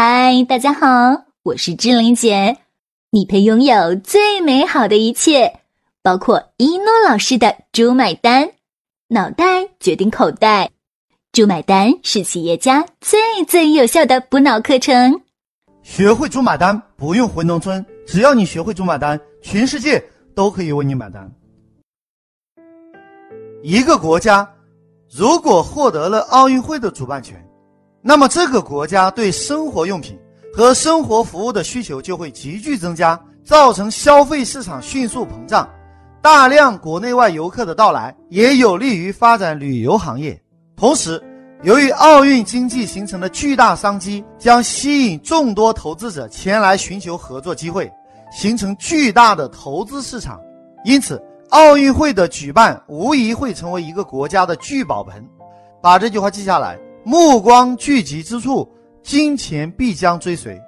嗨，大家好，我是志玲姐。你配拥有最美好的一切，包括一诺老师的“猪买单”，脑袋决定口袋，“猪买单”是企业家最最有效的补脑课程。学会“猪买单”，不用回农村，只要你学会“猪买单”，全世界都可以为你买单。一个国家如果获得了奥运会的主办权，那么这个国家对生活用品和生活服务的需求就会急剧增加，造成消费市场迅速膨胀，大量国内外游客的到来也有利于发展旅游行业。同时，由于奥运经济形成的巨大商机，将吸引众多投资者前来寻求合作机会，形成巨大的投资市场。因此，奥运会的举办无疑会成为一个国家的聚宝盆。把这句话记下来。目光聚集之处，金钱必将追随。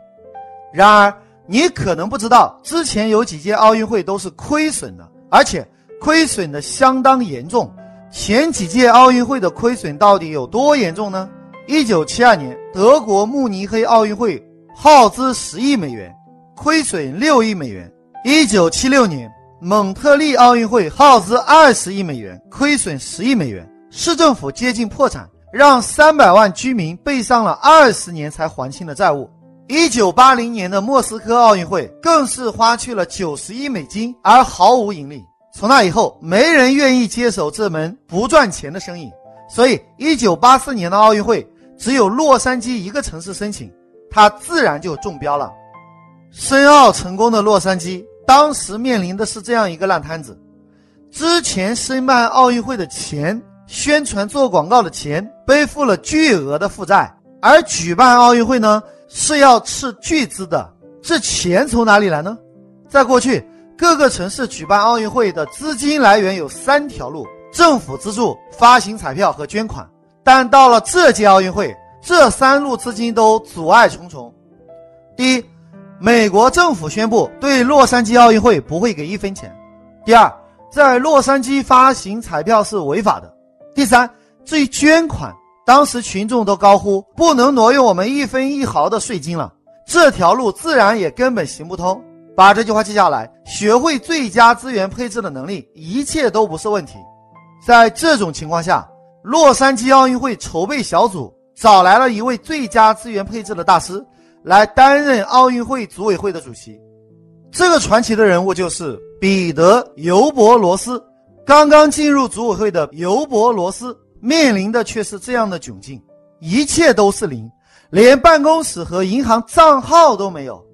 然而，你可能不知道，之前有几届奥运会都是亏损的，而且亏损的相当严重。前几届奥运会的亏损到底有多严重呢？一九七二年德国慕尼黑奥运会耗资十亿美元，亏损六亿美元；一九七六年蒙特利奥运会耗资二十亿美元，亏损十亿美元，市政府接近破产。让三百万居民背上了二十年才还清的债务。一九八零年的莫斯科奥运会更是花去了九十亿美金而毫无盈利。从那以后，没人愿意接手这门不赚钱的生意。所以，一九八四年的奥运会只有洛杉矶一个城市申请，它自然就中标了。申奥成功的洛杉矶当时面临的是这样一个烂摊子：之前申办奥运会的钱。宣传做广告的钱背负了巨额的负债，而举办奥运会呢是要斥巨资的，这钱从哪里来呢？在过去，各个城市举办奥运会的资金来源有三条路：政府资助、发行彩票和捐款。但到了这届奥运会，这三路资金都阻碍重重。第一，美国政府宣布对洛杉矶奥运会不会给一分钱；第二，在洛杉矶发行彩票是违法的。第三，至于捐款，当时群众都高呼不能挪用我们一分一毫的税金了，这条路自然也根本行不通。把这句话记下来，学会最佳资源配置的能力，一切都不是问题。在这种情况下，洛杉矶奥运会筹备小组找来了一位最佳资源配置的大师，来担任奥运会组委会的主席。这个传奇的人物就是彼得·尤伯罗斯。刚刚进入组委会的尤伯罗斯面临的却是这样的窘境：一切都是零，连办公室和银行账号都没有。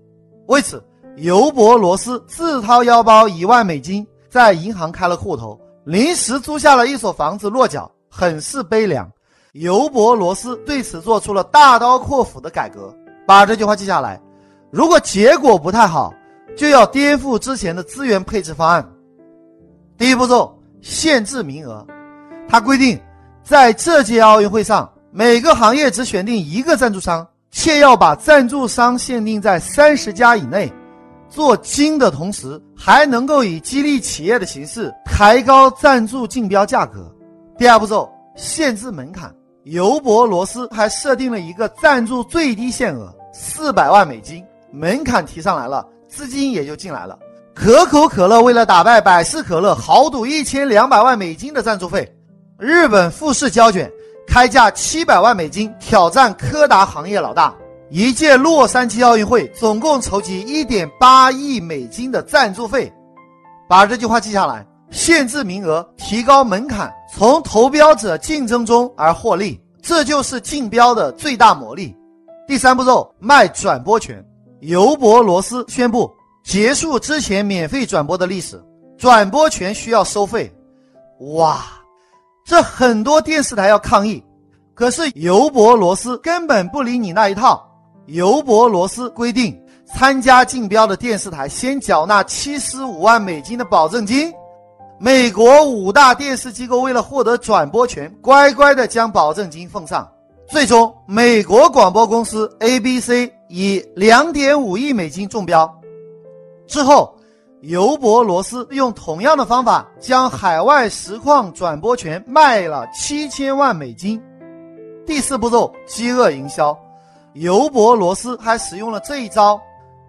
为此，尤伯罗斯自掏腰包一万美金在银行开了户头，临时租下了一所房子落脚，很是悲凉。尤伯罗斯对此做出了大刀阔斧的改革。把这句话记下来：如果结果不太好，就要颠覆之前的资源配置方案。第一步骤。限制名额，他规定，在这届奥运会上，每个行业只选定一个赞助商，且要把赞助商限定在三十家以内。做精的同时，还能够以激励企业的形式抬高赞助竞标价格。第二步骤，限制门槛。尤伯罗斯还设定了一个赞助最低限额四百万美金，门槛提上来了，资金也就进来了。可口可乐为了打败百事可乐，豪赌一千两百万美金的赞助费。日本富士胶卷开价七百万美金挑战柯达行业老大。一届洛杉矶奥运会总共筹集一点八亿美金的赞助费。把这句话记下来：限制名额，提高门槛，从投标者竞争中而获利，这就是竞标的最大魔力。第三步骤，卖转播权。尤伯罗斯宣布。结束之前免费转播的历史，转播权需要收费。哇，这很多电视台要抗议，可是尤伯罗斯根本不理你那一套。尤伯罗斯规定，参加竞标的电视台先缴纳七十五万美金的保证金。美国五大电视机构为了获得转播权，乖乖的将保证金奉上。最终，美国广播公司 ABC 以两点五亿美金中标。之后，尤伯罗斯用同样的方法将海外实况转播权卖了七千万美金。第四步骤，饥饿营销。尤伯罗斯还使用了这一招，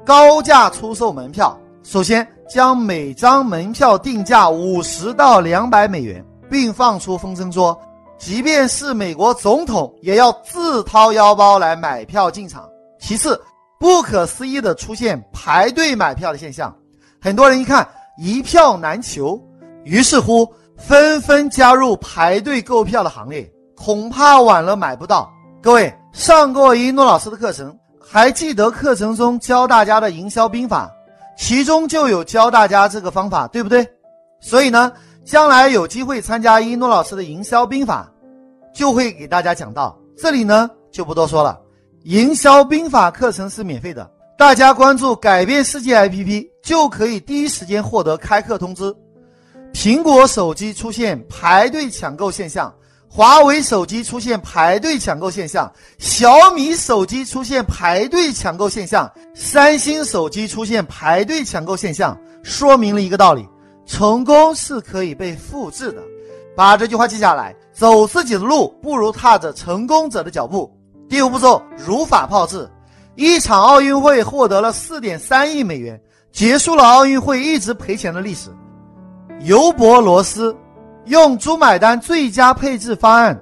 高价出售门票。首先，将每张门票定价五十到两百美元，并放出风声说，即便是美国总统也要自掏腰包来买票进场。其次，不可思议的出现排队买票的现象，很多人一看一票难求，于是乎纷纷加入排队购票的行列，恐怕晚了买不到。各位上过一诺老师的课程，还记得课程中教大家的营销兵法？其中就有教大家这个方法，对不对？所以呢，将来有机会参加一诺老师的营销兵法，就会给大家讲到。这里呢就不多说了。营销兵法课程是免费的，大家关注改变世界 APP 就可以第一时间获得开课通知。苹果手机出现排队抢购现象。华为手机出现排队抢购现象，小米手机出现排队抢购现象，三星手机出现排队抢购现象，说明了一个道理：成功是可以被复制的。把这句话记下来，走自己的路不如踏着成功者的脚步。第五步骤，如法炮制。一场奥运会获得了四点三亿美元，结束了奥运会一直赔钱的历史。尤伯罗斯。用“猪买单”最佳配置方案，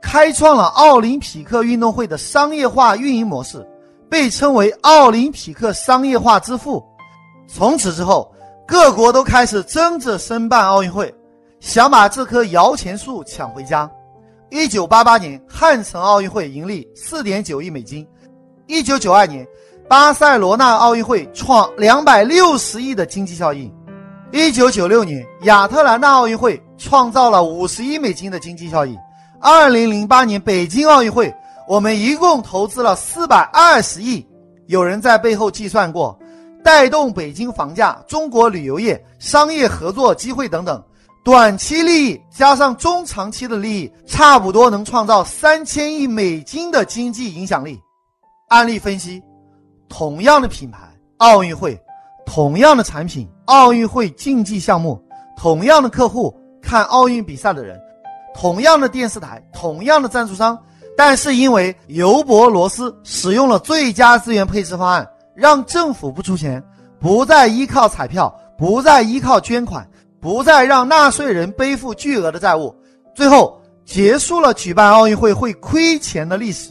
开创了奥林匹克运动会的商业化运营模式，被称为“奥林匹克商业化之父”。从此之后，各国都开始争着申办奥运会，想把这棵摇钱树抢回家。一九八八年，汉城奥运会盈利四点九亿美金；一九九二年，巴塞罗那奥运会创两百六十亿的经济效益；一九九六年，亚特兰大奥运会。创造了五十亿美金的经济效益。二零零八年北京奥运会，我们一共投资了四百二十亿。有人在背后计算过，带动北京房价、中国旅游业、商业合作机会等等，短期利益加上中长期的利益，差不多能创造三千亿美金的经济影响力。案例分析：同样的品牌，奥运会；同样的产品，奥运会竞技项目；同样的客户。看奥运比赛的人，同样的电视台，同样的赞助商，但是因为尤伯罗斯使用了最佳资源配置方案，让政府不出钱，不再依靠彩票，不再依靠捐款，不再让纳税人背负巨额的债务，最后结束了举办奥运会会亏钱的历史。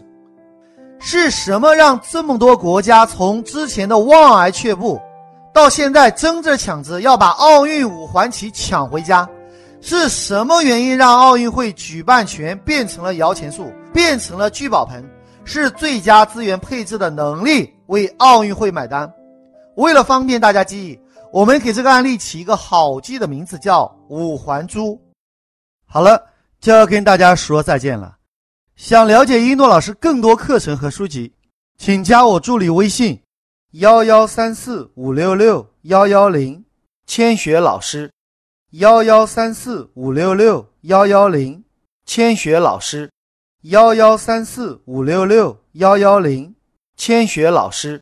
是什么让这么多国家从之前的望而却步，到现在争着抢着要把奥运五环旗抢回家？是什么原因让奥运会举办权变成了摇钱树，变成了聚宝盆？是最佳资源配置的能力为奥运会买单。为了方便大家记忆，我们给这个案例起一个好记的名字，叫五环珠。好了，就要跟大家说再见了。想了解一诺老师更多课程和书籍，请加我助理微信：幺幺三四五六六幺幺零，千雪老师。幺幺三四五六六幺幺零，千雪老师。幺幺三四五六六幺幺零，千雪老师。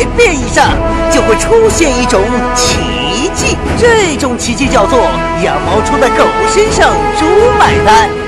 百变以上，就会出现一种奇迹，这种奇迹叫做羊毛出在狗身上，猪买单。